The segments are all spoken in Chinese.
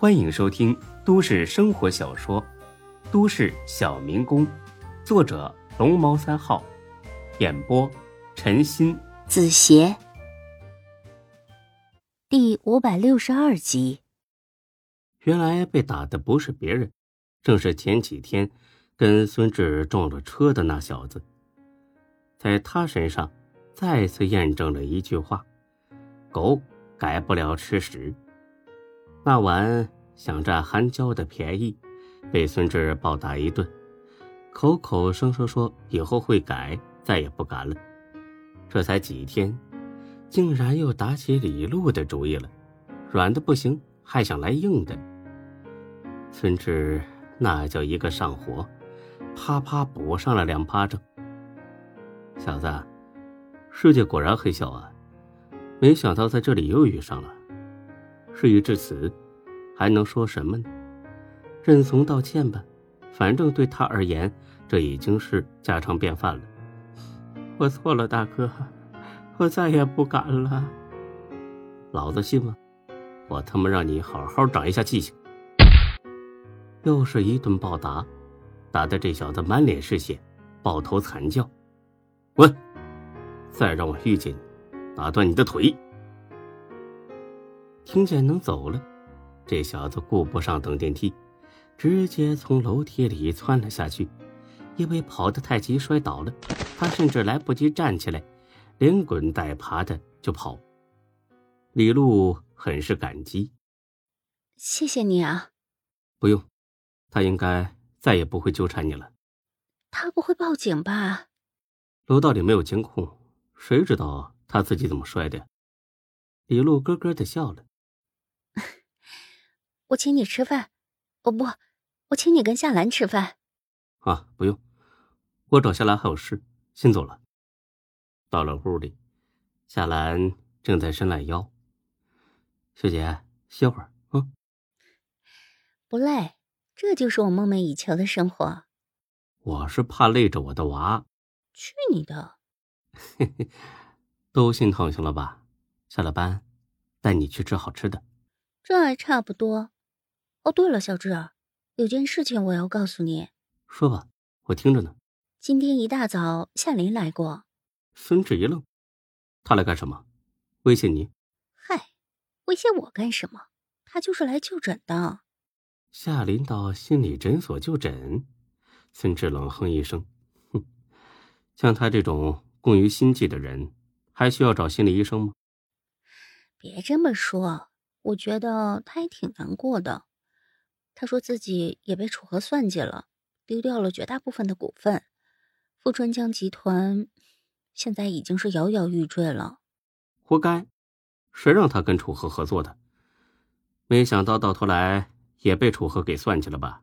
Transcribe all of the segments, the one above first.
欢迎收听都市生活小说《都市小民工》，作者龙猫三号，演播陈鑫、子邪，第五百六十二集。原来被打的不是别人，正是前几天跟孙志撞了车的那小子。在他身上，再次验证了一句话：狗改不了吃屎。那晚想占韩娇的便宜，被孙志暴打一顿，口口声声说以后会改，再也不敢了。这才几天，竟然又打起李璐的主意了，软的不行，还想来硬的。孙志那叫一个上火，啪啪补上了两巴掌。小子，世界果然很小啊！没想到在这里又遇上了。事已至此，还能说什么呢？认怂道歉吧，反正对他而言，这已经是家常便饭了。我错了，大哥，我再也不敢了。老子信吗？我他妈让你好好长一下记性！又是一顿暴打，打得这小子满脸是血，抱头惨叫。滚！再让我遇见你，打断你的腿！听见能走了，这小子顾不上等电梯，直接从楼梯里窜了下去。因为跑得太急摔倒了，他甚至来不及站起来，连滚带爬的就跑。李璐很是感激，谢谢你啊。不用，他应该再也不会纠缠你了。他不会报警吧？楼道里没有监控，谁知道他自己怎么摔的？李璐咯咯的笑了。我请你吃饭，哦不，我请你跟夏兰吃饭。啊，不用，我找夏兰还有事，先走了。到了屋里，夏兰正在伸懒腰。学姐，歇会儿啊。不累，这就是我梦寐以求的生活。我是怕累着我的娃。去你的！嘿嘿，都心疼行了吧？下了班，带你去吃好吃的。这还差不多。哦，对了，小志，有件事情我要告诉你。说吧，我听着呢。今天一大早，夏林来过。孙志一愣，他来干什么？威胁你？嗨，威胁我干什么？他就是来就诊的。夏林到心理诊所就诊？孙志冷哼一声。哼像他这种工于心计的人，还需要找心理医生吗？别这么说，我觉得他也挺难过的。他说自己也被楚河算计了，丢掉了绝大部分的股份。富春江集团现在已经是摇摇欲坠了。活该，谁让他跟楚河合作的？没想到到头来也被楚河给算计了吧？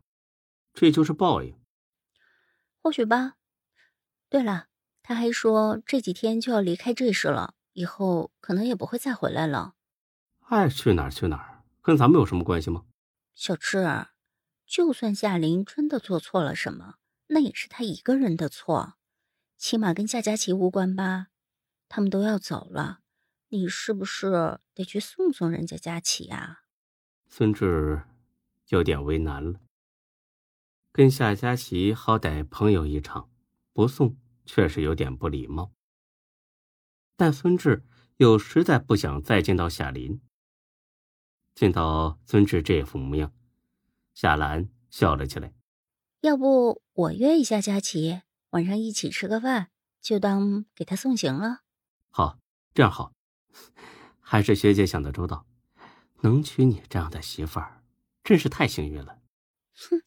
这就是报应。或许吧。对了，他还说这几天就要离开这市了，以后可能也不会再回来了。爱去哪儿去哪儿，跟咱们有什么关系吗？小智，就算夏琳真的做错了什么，那也是他一个人的错，起码跟夏佳琪无关吧？他们都要走了，你是不是得去送送人家佳琪呀？孙志有点为难了，跟夏佳琪好歹朋友一场。不送确实有点不礼貌，但孙志又实在不想再见到夏林。见到孙志这副模样，夏兰笑了起来。要不我约一下佳琪，晚上一起吃个饭，就当给他送行了。好，这样好，还是学姐想的周到，能娶你这样的媳妇儿，真是太幸运了。哼，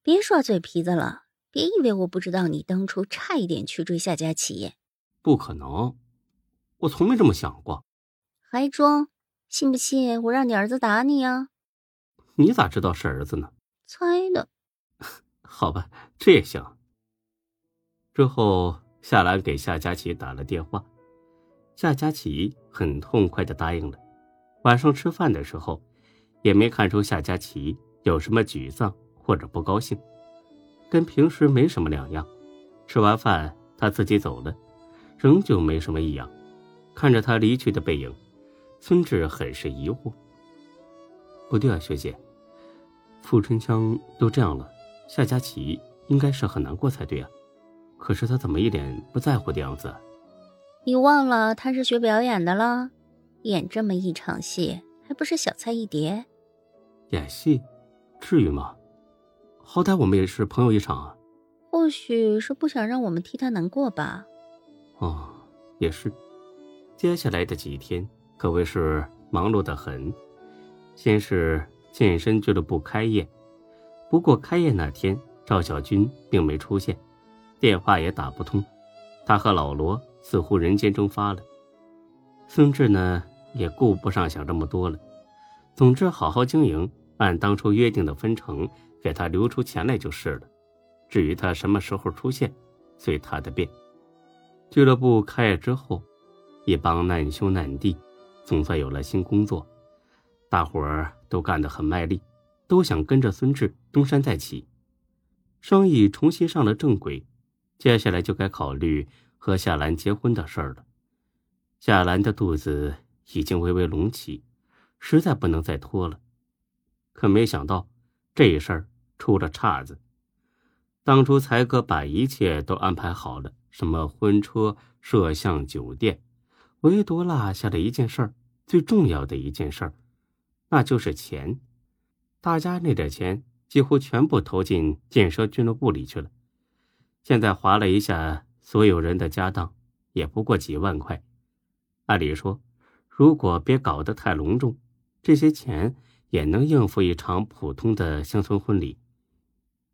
别耍嘴皮子了。别以为我不知道，你当初差一点去追夏佳琪。不可能，我从没这么想过。还装？信不信我让你儿子打你啊？你咋知道是儿子呢？猜的。好吧，这也行。之后，夏兰给夏佳琪打了电话，夏佳琪很痛快的答应了。晚上吃饭的时候，也没看出夏佳琪有什么沮丧或者不高兴。跟平时没什么两样，吃完饭他自己走了，仍旧没什么异样。看着他离去的背影，孙志很是疑惑。不对啊，学姐，傅春香都这样了，夏佳琪应该是很难过才对啊。可是他怎么一脸不在乎的样子？你忘了他是学表演的了，演这么一场戏还不是小菜一碟？演戏，至于吗？好歹我们也是朋友一场啊。或许是不想让我们替他难过吧。哦，也是。接下来的几天可谓是忙碌的很。先是健身俱乐部开业，不过开业那天赵小军并没出现，电话也打不通。他和老罗似乎人间蒸发了。孙志呢，也顾不上想这么多了。总之，好好经营，按当初约定的分成，给他留出钱来就是了。至于他什么时候出现，随他的便。俱乐部开业之后，一帮难兄难弟，总算有了新工作。大伙儿都干得很卖力，都想跟着孙志东山再起，生意重新上了正轨。接下来就该考虑和夏兰结婚的事儿了。夏兰的肚子已经微微隆起，实在不能再拖了。可没想到这事儿出了岔子。当初才哥把一切都安排好了，什么婚车、摄像、酒店，唯独落下了一件事儿，最重要的一件事儿。那就是钱，大家那点钱几乎全部投进建设俱乐部里去了。现在划了一下所有人的家当，也不过几万块。按理说，如果别搞得太隆重，这些钱也能应付一场普通的乡村婚礼。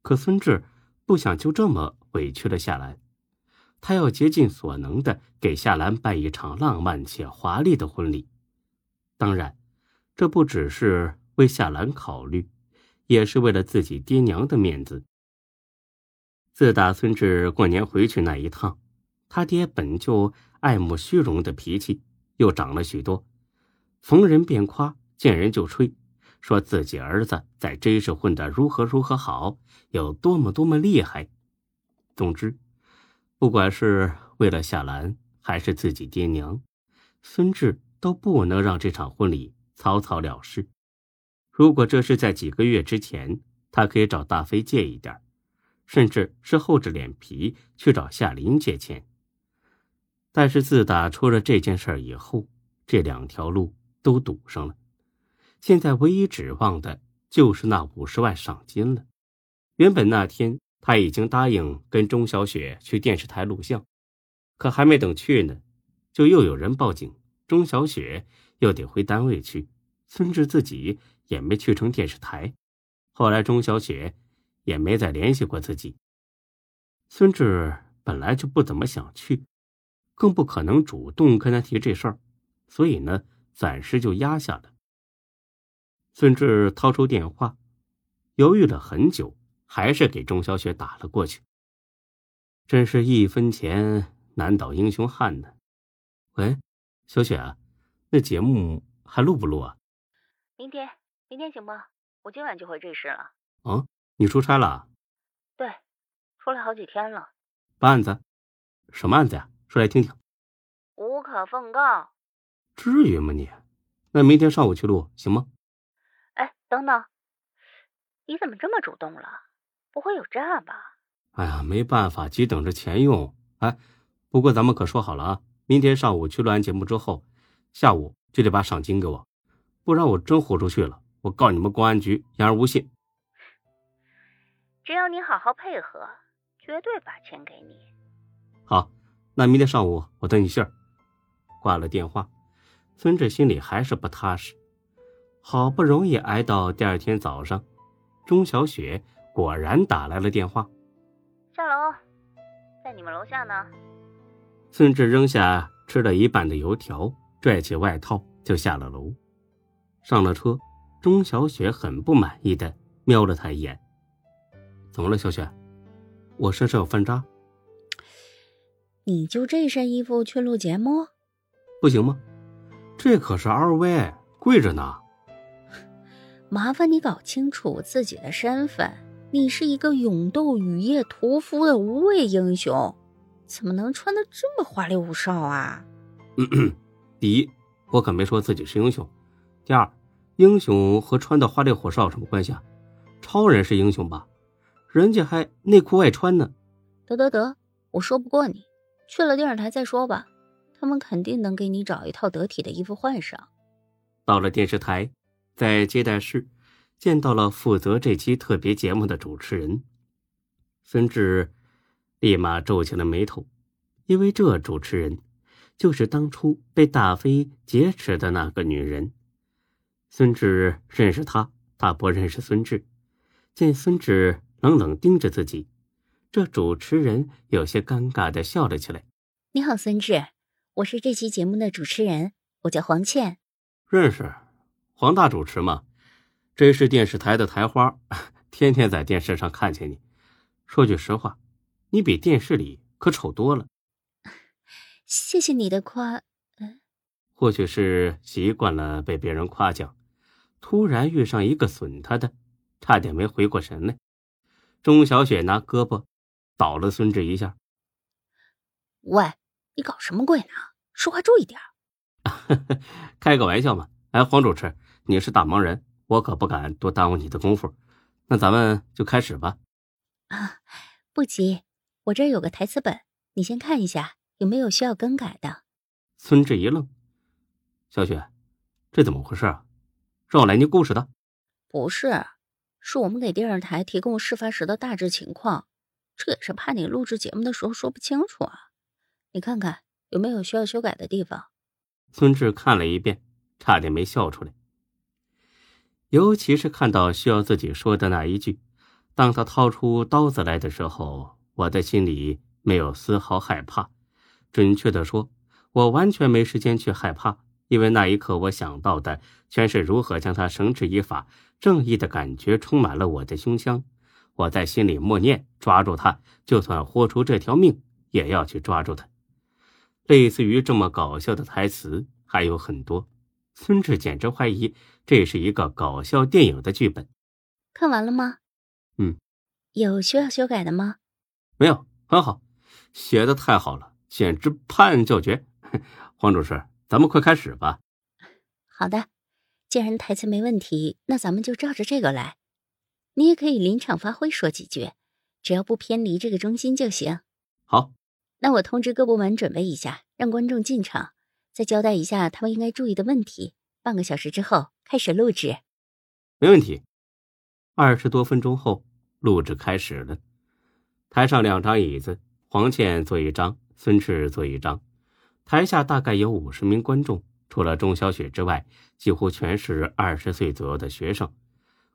可孙志不想就这么委屈了下来，他要竭尽所能的给夏兰办一场浪漫且华丽的婚礼。当然。这不只是为夏兰考虑，也是为了自己爹娘的面子。自打孙志过年回去那一趟，他爹本就爱慕虚荣的脾气又长了许多，逢人便夸，见人就吹，说自己儿子在 J 市混得如何如何好，有多么多么厉害。总之，不管是为了夏兰，还是自己爹娘，孙志都不能让这场婚礼。草草了事。如果这是在几个月之前，他可以找大飞借一点，甚至是厚着脸皮去找夏林借钱。但是自打出了这件事以后，这两条路都堵上了。现在唯一指望的就是那五十万赏金了。原本那天他已经答应跟钟小雪去电视台录像，可还没等去呢，就又有人报警，钟小雪又得回单位去。孙志自己也没去成电视台，后来钟小雪也没再联系过自己。孙志本来就不怎么想去，更不可能主动跟他提这事儿，所以呢，暂时就压下了。孙志掏出电话，犹豫了很久，还是给钟小雪打了过去。真是一分钱难倒英雄汉呢。喂，小雪啊，那节目还录不录啊？明天，明天行吗？我今晚就回这市了。啊，你出差了？对，出来好几天了。办案子？什么案子呀？说来听听。无可奉告。至于吗你？那明天上午去录行吗？哎，等等，你怎么这么主动了？不会有诈吧？哎呀，没办法，急等着钱用。哎，不过咱们可说好了啊，明天上午去录完节目之后，下午就得把赏金给我。不然我真豁出去了，我告你们公安局言而无信。只要你好好配合，绝对把钱给你。好，那明天上午我等你信儿。挂了电话，孙志心里还是不踏实。好不容易挨到第二天早上，钟小雪果然打来了电话。下楼，在你们楼下呢。孙志扔下吃了一半的油条，拽起外套就下了楼。上了车，钟小雪很不满意的瞄了他一眼。怎么了，小雪？我身上有饭渣。你就这身衣服去录节目，不行吗？这可是 LV，贵着呢。麻烦你搞清楚自己的身份，你是一个勇斗雨夜屠夫的无畏英雄，怎么能穿的这么花里胡哨啊？第一，我可没说自己是英雄。第二，英雄和穿的花里胡哨有什么关系啊？超人是英雄吧？人家还内裤外穿呢。得得得，我说不过你，去了电视台再说吧。他们肯定能给你找一套得体的衣服换上。到了电视台，在接待室见到了负责这期特别节目的主持人孙志，立马皱起了眉头，因为这主持人就是当初被大飞劫持的那个女人。孙志认识她，她不认识孙志。见孙志冷冷盯着自己，这主持人有些尴尬的笑了起来。你好，孙志，我是这期节目的主持人，我叫黄倩。认识，黄大主持吗？这是电视台的台花，天天在电视上看见你。说句实话，你比电视里可丑多了。谢谢你的夸。嗯，或许是习惯了被别人夸奖。突然遇上一个损他的，差点没回过神来。钟小雪拿胳膊倒了孙志一下。喂，你搞什么鬼呢？说话注意点。开个玩笑嘛。哎，黄主持，你是大忙人，我可不敢多耽误你的功夫。那咱们就开始吧。啊，不急，我这儿有个台词本，你先看一下有没有需要更改的。孙志一愣，小雪，这怎么回事啊？让我来念故事的，不是，是我们给电视台提供事发时的大致情况，这也是怕你录制节目的时候说不清楚啊。你看看有没有需要修改的地方。孙志看了一遍，差点没笑出来。尤其是看到需要自己说的那一句，当他掏出刀子来的时候，我的心里没有丝毫害怕。准确的说，我完全没时间去害怕。因为那一刻，我想到的全是如何将他绳之以法，正义的感觉充满了我的胸腔。我在心里默念：抓住他，就算豁出这条命，也要去抓住他。类似于这么搞笑的台词还有很多。孙志简直怀疑这是一个搞笑电影的剧本。看完了吗？嗯。有需要修改的吗？没有，很好，写的太好了，简直拍案叫绝。黄主持。咱们快开始吧。好的，既然台词没问题，那咱们就照着这个来。你也可以临场发挥说几句，只要不偏离这个中心就行。好，那我通知各部门准备一下，让观众进场，再交代一下他们应该注意的问题。半个小时之后开始录制。没问题。二十多分钟后，录制开始了。台上两张椅子，黄倩坐一张，孙志坐一张。台下大概有五十名观众，除了钟小雪之外，几乎全是二十岁左右的学生，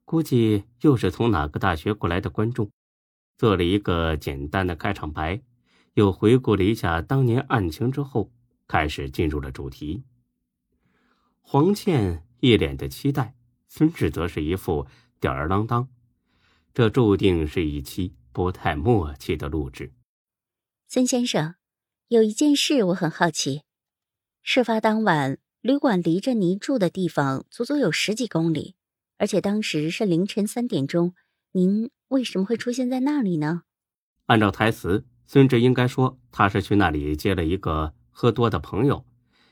估计又是从哪个大学过来的观众。做了一个简单的开场白，又回顾了一下当年案情之后，开始进入了主题。黄倩一脸的期待，孙志则是一副吊儿郎当。这注定是一期不太默契的录制。孙先生。有一件事我很好奇，事发当晚，旅馆离着您住的地方足足有十几公里，而且当时是凌晨三点钟，您为什么会出现在那里呢？按照台词，孙志应该说他是去那里接了一个喝多的朋友，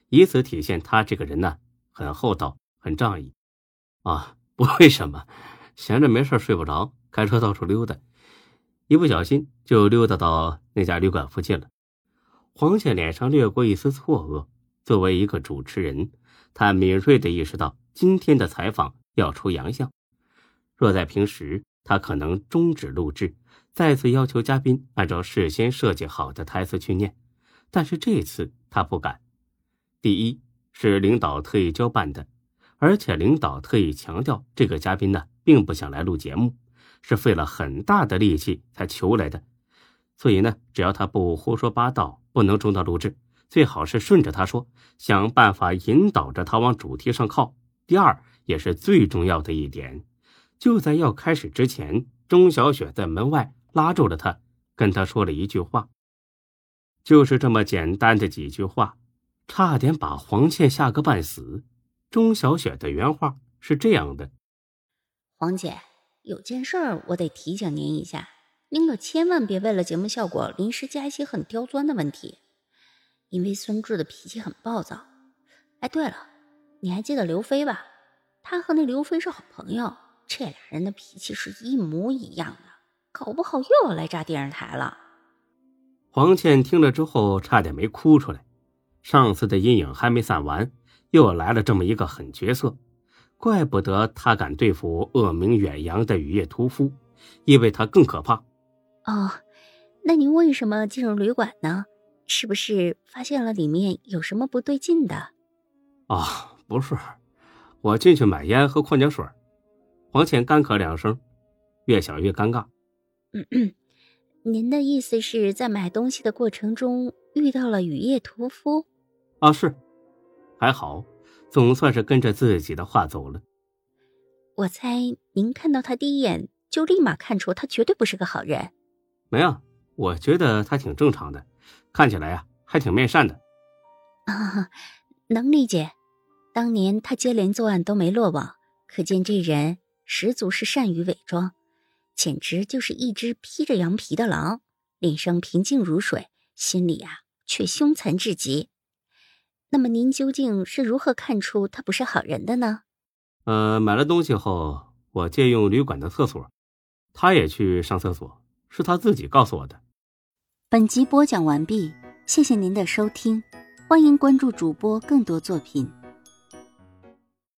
以此体现他这个人呢很厚道、很仗义。啊，不为什么，闲着没事睡不着，开车到处溜达，一不小心就溜达到那家旅馆附近了。黄倩脸上掠过一丝错愕。作为一个主持人，她敏锐地意识到今天的采访要出洋相。若在平时，她可能终止录制，再次要求嘉宾按照事先设计好的台词去念。但是这次他不敢。第一是领导特意交办的，而且领导特意强调这个嘉宾呢，并不想来录节目，是费了很大的力气才求来的。所以呢，只要他不胡说八道。不能中断录制，最好是顺着他说，想办法引导着他往主题上靠。第二，也是最重要的一点，就在要开始之前，钟小雪在门外拉住了他，跟他说了一句话，就是这么简单的几句话，差点把黄倩吓个半死。钟小雪的原话是这样的：“黄姐，有件事儿我得提醒您一下。”您可千万别为了节目效果临时加一些很刁钻的问题，因为孙志的脾气很暴躁。哎，对了，你还记得刘飞吧？他和那刘飞是好朋友，这俩人的脾气是一模一样的，搞不好又要来炸电视台了。黄倩听了之后，差点没哭出来。上次的阴影还没散完，又来了这么一个狠角色，怪不得他敢对付恶名远扬的雨夜屠夫，因为他更可怕。哦，那您为什么进入旅馆呢？是不是发现了里面有什么不对劲的？啊，不是，我进去买烟和矿泉水。黄倩干咳两声，越想越尴尬。嗯嗯，您的意思是在买东西的过程中遇到了雨夜屠夫？啊，是，还好，总算是跟着自己的话走了。我猜您看到他第一眼就立马看出他绝对不是个好人。没有，我觉得他挺正常的。看起来呀，还挺面善的。啊，能理解。当年他接连作案都没落网，可见这人十足是善于伪装，简直就是一只披着羊皮的狼。脸上平静如水，心里啊却凶残至极。那么您究竟是如何看出他不是好人的呢？呃，买了东西后，我借用旅馆的厕所，他也去上厕所，是他自己告诉我的。本集播讲完毕，谢谢您的收听，欢迎关注主播更多作品。